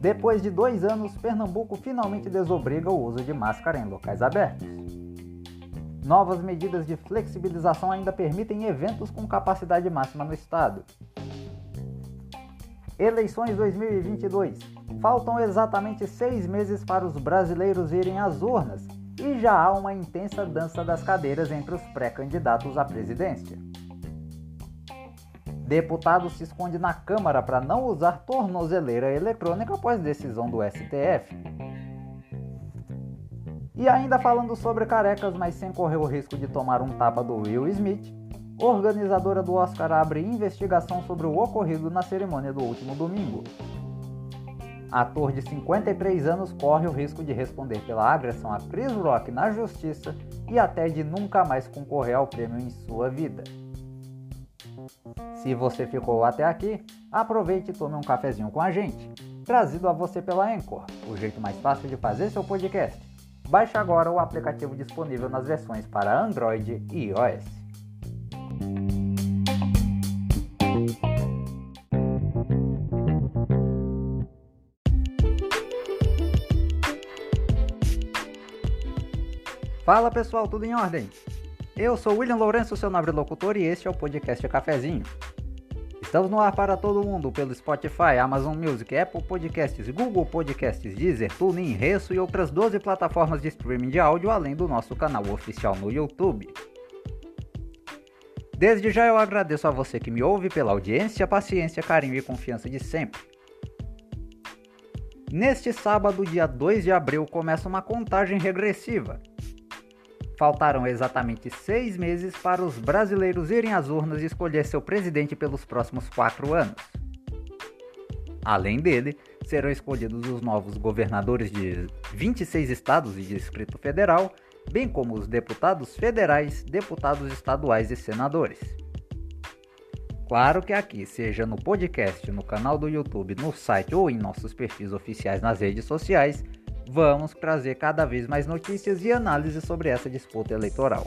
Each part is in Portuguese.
Depois de dois anos, Pernambuco finalmente desobriga o uso de máscara em locais abertos. Novas medidas de flexibilização ainda permitem eventos com capacidade máxima no estado. Eleições 2022. Faltam exatamente seis meses para os brasileiros irem às urnas e já há uma intensa dança das cadeiras entre os pré-candidatos à presidência. Deputado se esconde na Câmara para não usar tornozeleira eletrônica após decisão do STF. E ainda falando sobre carecas, mas sem correr o risco de tomar um tapa do Will Smith, organizadora do Oscar abre investigação sobre o ocorrido na cerimônia do último domingo. Ator de 53 anos corre o risco de responder pela agressão a Chris Rock na justiça e até de nunca mais concorrer ao prêmio em sua vida. Se você ficou até aqui, aproveite e tome um cafezinho com a gente. Trazido a você pela Anchor, o jeito mais fácil de fazer seu podcast. Baixe agora o aplicativo disponível nas versões para Android e iOS. Fala pessoal, tudo em ordem? Eu sou William Lourenço, seu nobre locutor, e este é o podcast Cafezinho. Estamos no ar para todo mundo pelo Spotify, Amazon Music, Apple Podcasts, Google Podcasts, Deezer, TuneIn, Resso e outras 12 plataformas de streaming de áudio, além do nosso canal oficial no YouTube. Desde já eu agradeço a você que me ouve pela audiência, paciência, carinho e confiança de sempre. Neste sábado, dia 2 de abril, começa uma contagem regressiva Faltaram exatamente seis meses para os brasileiros irem às urnas e escolher seu presidente pelos próximos quatro anos. Além dele, serão escolhidos os novos governadores de 26 estados e Distrito Federal, bem como os deputados federais, deputados estaduais e senadores. Claro que aqui, seja no podcast, no canal do YouTube, no site ou em nossos perfis oficiais nas redes sociais, vamos trazer cada vez mais notícias e análises sobre essa disputa eleitoral.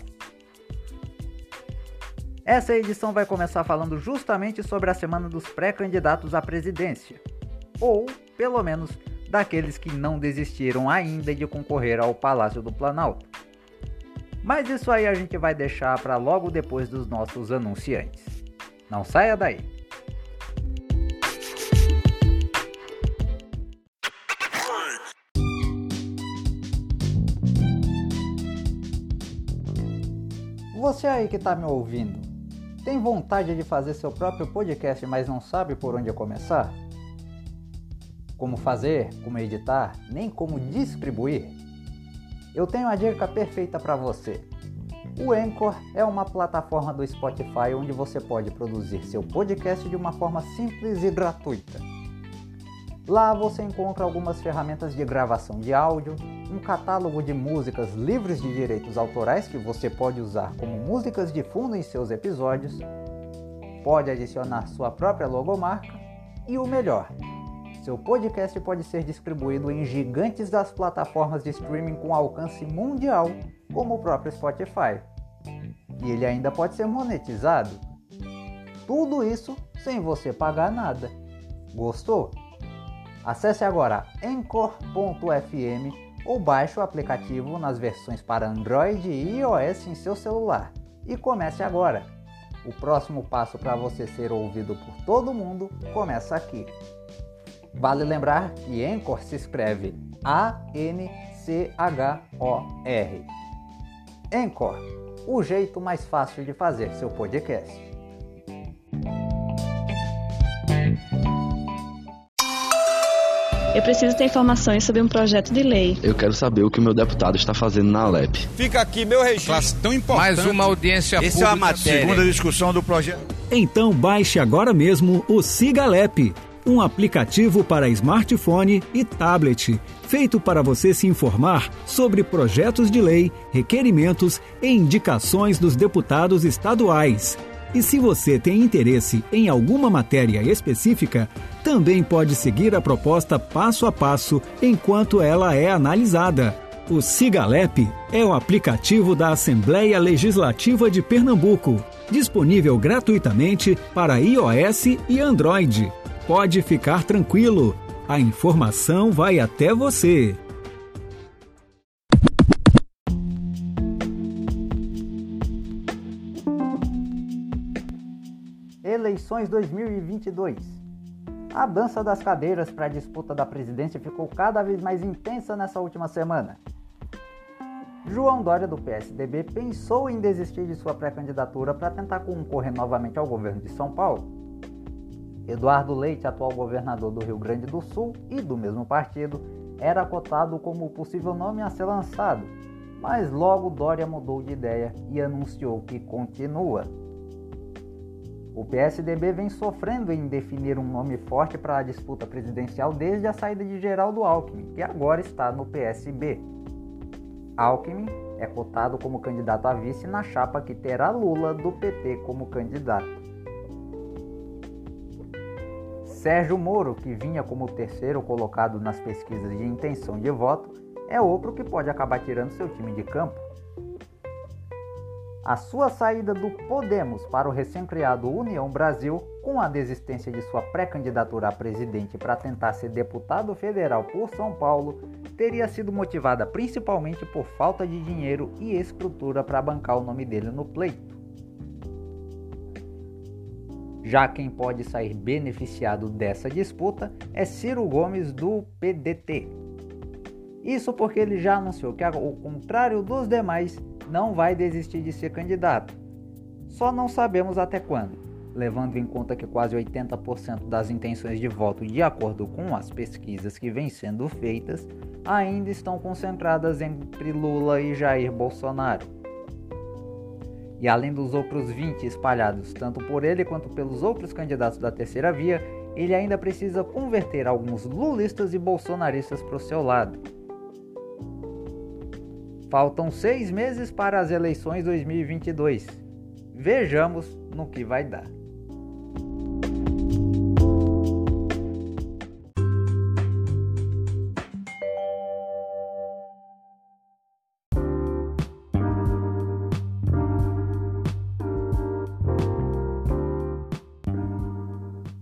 Essa edição vai começar falando justamente sobre a semana dos pré-candidatos à presidência, ou, pelo menos, daqueles que não desistiram ainda de concorrer ao Palácio do Planalto. Mas isso aí a gente vai deixar para logo depois dos nossos anunciantes. Não saia daí! Você aí que está me ouvindo, tem vontade de fazer seu próprio podcast, mas não sabe por onde começar? Como fazer, como editar, nem como distribuir? Eu tenho a dica perfeita para você. O Anchor é uma plataforma do Spotify onde você pode produzir seu podcast de uma forma simples e gratuita. Lá você encontra algumas ferramentas de gravação de áudio, um catálogo de músicas livres de direitos autorais que você pode usar como músicas de fundo em seus episódios, pode adicionar sua própria logomarca e o melhor, seu podcast pode ser distribuído em gigantes das plataformas de streaming com alcance mundial, como o próprio Spotify. E ele ainda pode ser monetizado. Tudo isso sem você pagar nada. Gostou? Acesse agora Anchor.fm ou baixe o aplicativo nas versões para Android e iOS em seu celular e comece agora. O próximo passo para você ser ouvido por todo mundo começa aqui. Vale lembrar que Anchor se escreve A-N-C-H-O-R. Anchor, o jeito mais fácil de fazer seu podcast. Eu preciso ter informações sobre um projeto de lei. Eu quero saber o que o meu deputado está fazendo na Alep. Fica aqui meu registro. tão importante. Mais uma audiência Essa pública. é a matéria. Segunda discussão do projeto. Então baixe agora mesmo o Siga Alep, um aplicativo para smartphone e tablet, feito para você se informar sobre projetos de lei, requerimentos e indicações dos deputados estaduais. E se você tem interesse em alguma matéria específica, também pode seguir a proposta passo a passo enquanto ela é analisada. O Cigalep é o aplicativo da Assembleia Legislativa de Pernambuco, disponível gratuitamente para iOS e Android. Pode ficar tranquilo, a informação vai até você. Eleições 2022. A dança das cadeiras para a disputa da presidência ficou cada vez mais intensa nessa última semana. João Dória, do PSDB, pensou em desistir de sua pré-candidatura para tentar concorrer novamente ao governo de São Paulo. Eduardo Leite, atual governador do Rio Grande do Sul e do mesmo partido, era cotado como o possível nome a ser lançado, mas logo Dória mudou de ideia e anunciou que continua. O PSDB vem sofrendo em definir um nome forte para a disputa presidencial desde a saída de Geraldo Alckmin, que agora está no PSB. Alckmin é cotado como candidato a vice na chapa que terá Lula do PT como candidato. Sérgio Moro, que vinha como terceiro colocado nas pesquisas de intenção de voto, é outro que pode acabar tirando seu time de campo. A sua saída do Podemos para o recém-criado União Brasil, com a desistência de sua pré-candidatura a presidente para tentar ser deputado federal por São Paulo, teria sido motivada principalmente por falta de dinheiro e estrutura para bancar o nome dele no pleito. Já quem pode sair beneficiado dessa disputa é Ciro Gomes do PDT. Isso porque ele já anunciou que, ao contrário dos demais, não vai desistir de ser candidato. Só não sabemos até quando, levando em conta que quase 80% das intenções de voto, de acordo com as pesquisas que vêm sendo feitas, ainda estão concentradas entre Lula e Jair Bolsonaro. E além dos outros 20 espalhados tanto por ele quanto pelos outros candidatos da terceira via, ele ainda precisa converter alguns lulistas e bolsonaristas para o seu lado. Faltam seis meses para as eleições 2022. Vejamos no que vai dar.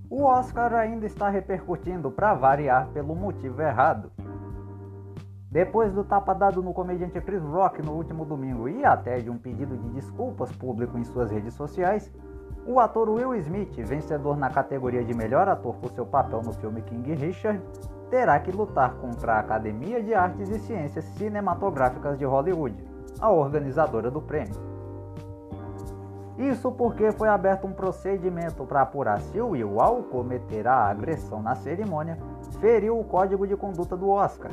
O Oscar ainda está repercutindo para variar pelo motivo errado. Depois do tapa dado no comediante Chris Rock no último domingo e até de um pedido de desculpas público em suas redes sociais, o ator Will Smith, vencedor na categoria de melhor ator por seu papel no filme King Richard, terá que lutar contra a Academia de Artes e Ciências Cinematográficas de Hollywood, a organizadora do prêmio. Isso porque foi aberto um procedimento para apurar se o Will, ao cometer a agressão na cerimônia, feriu o código de conduta do Oscar,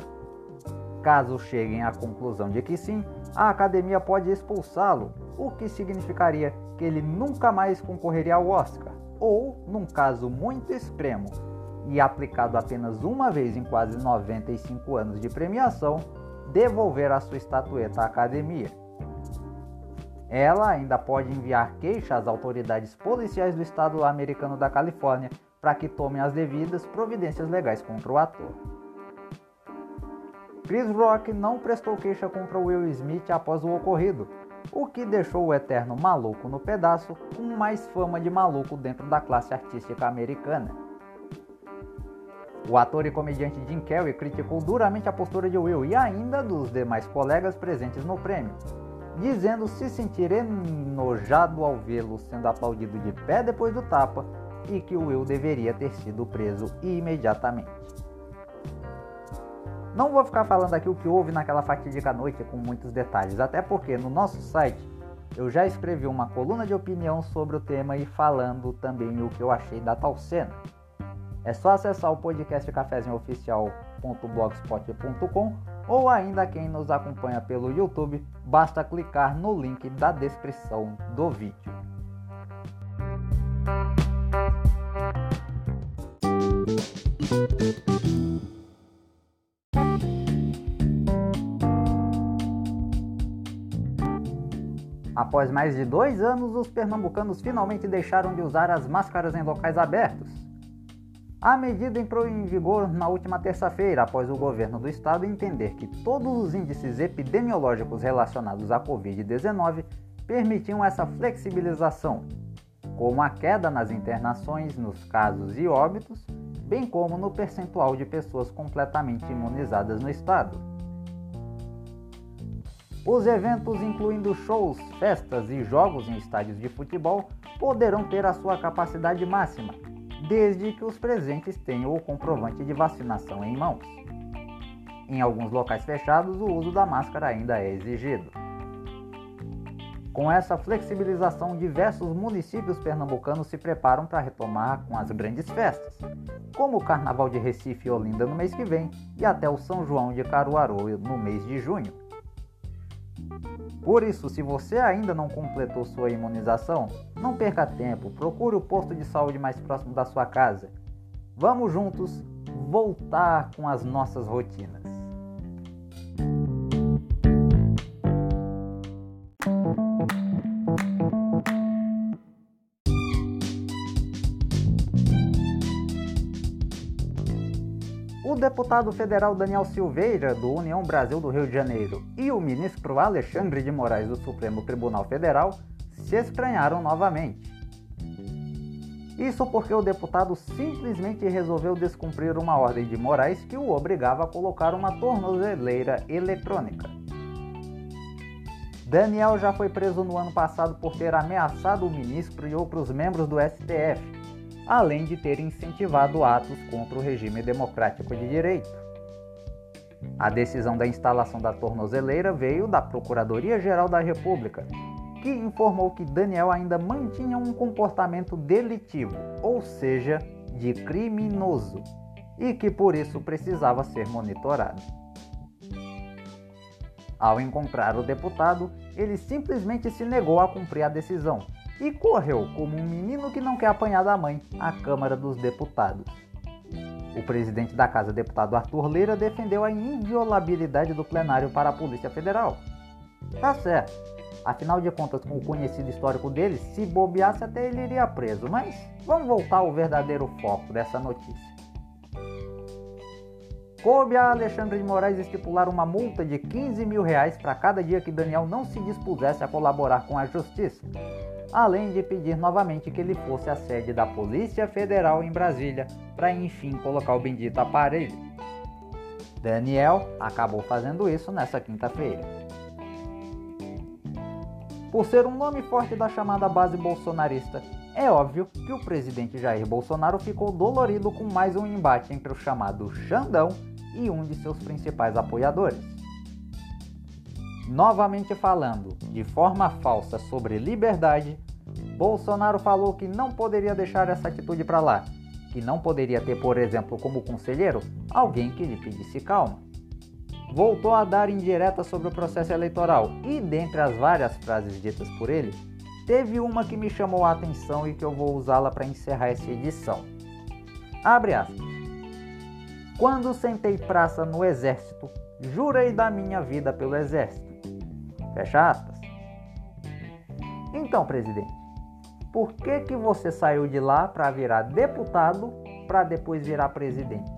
Caso cheguem à conclusão de que sim, a academia pode expulsá-lo, o que significaria que ele nunca mais concorreria ao Oscar, ou, num caso muito extremo e aplicado apenas uma vez em quase 95 anos de premiação, devolver a sua estatueta à academia. Ela ainda pode enviar queixa às autoridades policiais do estado americano da Califórnia para que tomem as devidas providências legais contra o ator. Chris Rock não prestou queixa contra Will Smith após o ocorrido, o que deixou o eterno maluco no pedaço com mais fama de maluco dentro da classe artística americana. O ator e comediante Jim Carrey criticou duramente a postura de Will e ainda dos demais colegas presentes no prêmio, dizendo se sentir enojado ao vê-lo sendo aplaudido de pé depois do tapa e que Will deveria ter sido preso imediatamente. Não vou ficar falando aqui o que houve naquela fatídica noite com muitos detalhes, até porque no nosso site eu já escrevi uma coluna de opinião sobre o tema e falando também o que eu achei da tal cena. É só acessar o podcast cafezinhooficial.blogspot.com ou ainda quem nos acompanha pelo YouTube, basta clicar no link da descrição do vídeo. Após mais de dois anos, os pernambucanos finalmente deixaram de usar as máscaras em locais abertos. A medida entrou em vigor na última terça-feira, após o governo do estado entender que todos os índices epidemiológicos relacionados à Covid-19 permitiam essa flexibilização, como a queda nas internações, nos casos e óbitos, bem como no percentual de pessoas completamente imunizadas no estado. Os eventos, incluindo shows, festas e jogos em estádios de futebol, poderão ter a sua capacidade máxima, desde que os presentes tenham o comprovante de vacinação em mãos. Em alguns locais fechados, o uso da máscara ainda é exigido. Com essa flexibilização, diversos municípios pernambucanos se preparam para retomar com as grandes festas, como o Carnaval de Recife e Olinda no mês que vem e até o São João de Caruaru no mês de junho. Por isso, se você ainda não completou sua imunização, não perca tempo, procure o posto de saúde mais próximo da sua casa. Vamos juntos voltar com as nossas rotinas. Deputado federal Daniel Silveira, do União Brasil do Rio de Janeiro, e o ministro Alexandre de Moraes, do Supremo Tribunal Federal, se estranharam novamente. Isso porque o deputado simplesmente resolveu descumprir uma ordem de Moraes que o obrigava a colocar uma tornozeleira eletrônica. Daniel já foi preso no ano passado por ter ameaçado o ministro e outros membros do STF além de ter incentivado atos contra o regime democrático de direito. A decisão da instalação da tornozeleira veio da Procuradoria-Geral da República, que informou que Daniel ainda mantinha um comportamento delitivo, ou seja, de criminoso, e que por isso precisava ser monitorado. Ao encontrar o deputado, ele simplesmente se negou a cumprir a decisão e correu como um menino que não quer apanhar da mãe à Câmara dos Deputados. O presidente da Casa, deputado Arthur Leira, defendeu a inviolabilidade do plenário para a Polícia Federal. Tá certo. Afinal de contas, com o conhecido histórico dele, se bobeasse até ele iria preso. Mas vamos voltar ao verdadeiro foco dessa notícia. Coube a Alexandre de Moraes estipular uma multa de 15 mil reais para cada dia que Daniel não se dispusesse a colaborar com a justiça, além de pedir novamente que ele fosse à sede da Polícia Federal em Brasília para enfim colocar o bendito aparelho. Daniel acabou fazendo isso nessa quinta-feira. Por ser um nome forte da chamada base bolsonarista, é óbvio que o presidente Jair Bolsonaro ficou dolorido com mais um embate entre o chamado Xandão e um de seus principais apoiadores. Novamente falando de forma falsa sobre liberdade, Bolsonaro falou que não poderia deixar essa atitude para lá, que não poderia ter, por exemplo, como conselheiro, alguém que lhe pedisse calma. Voltou a dar indireta sobre o processo eleitoral e, dentre as várias frases ditas por ele, teve uma que me chamou a atenção e que eu vou usá-la para encerrar essa edição. Abre aspas. Quando sentei praça no exército, jurei da minha vida pelo exército. Fecha aspas. Então, presidente, por que, que você saiu de lá para virar deputado para depois virar presidente?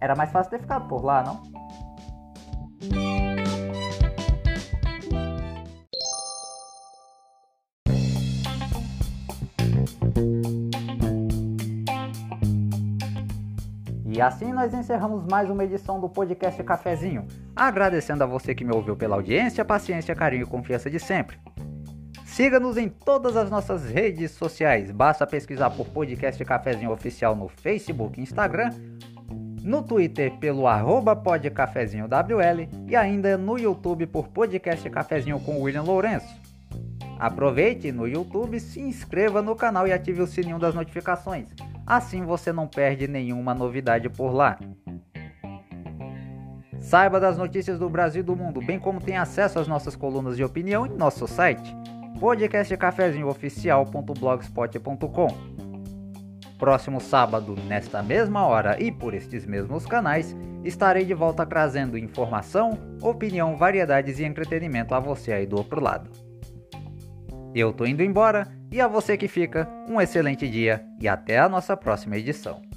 Era mais fácil ter ficado por lá, não? E assim nós encerramos mais uma edição do podcast Cafezinho, agradecendo a você que me ouviu pela audiência, paciência, carinho e confiança de sempre. Siga-nos em todas as nossas redes sociais, basta pesquisar por podcast Cafezinho Oficial no Facebook e Instagram, no Twitter pelo arroba podcafezinhowl e ainda no YouTube por podcast Cafezinho com William Lourenço. Aproveite no YouTube, se inscreva no canal e ative o sininho das notificações Assim você não perde nenhuma novidade por lá. Saiba das notícias do Brasil e do mundo, bem como tem acesso às nossas colunas de opinião em nosso site podcastcafezinhooficial.blogspot.com. Próximo sábado, nesta mesma hora e por estes mesmos canais, estarei de volta trazendo informação, opinião, variedades e entretenimento a você aí do outro lado. Eu tô indo embora e a você que fica, um excelente dia e até a nossa próxima edição.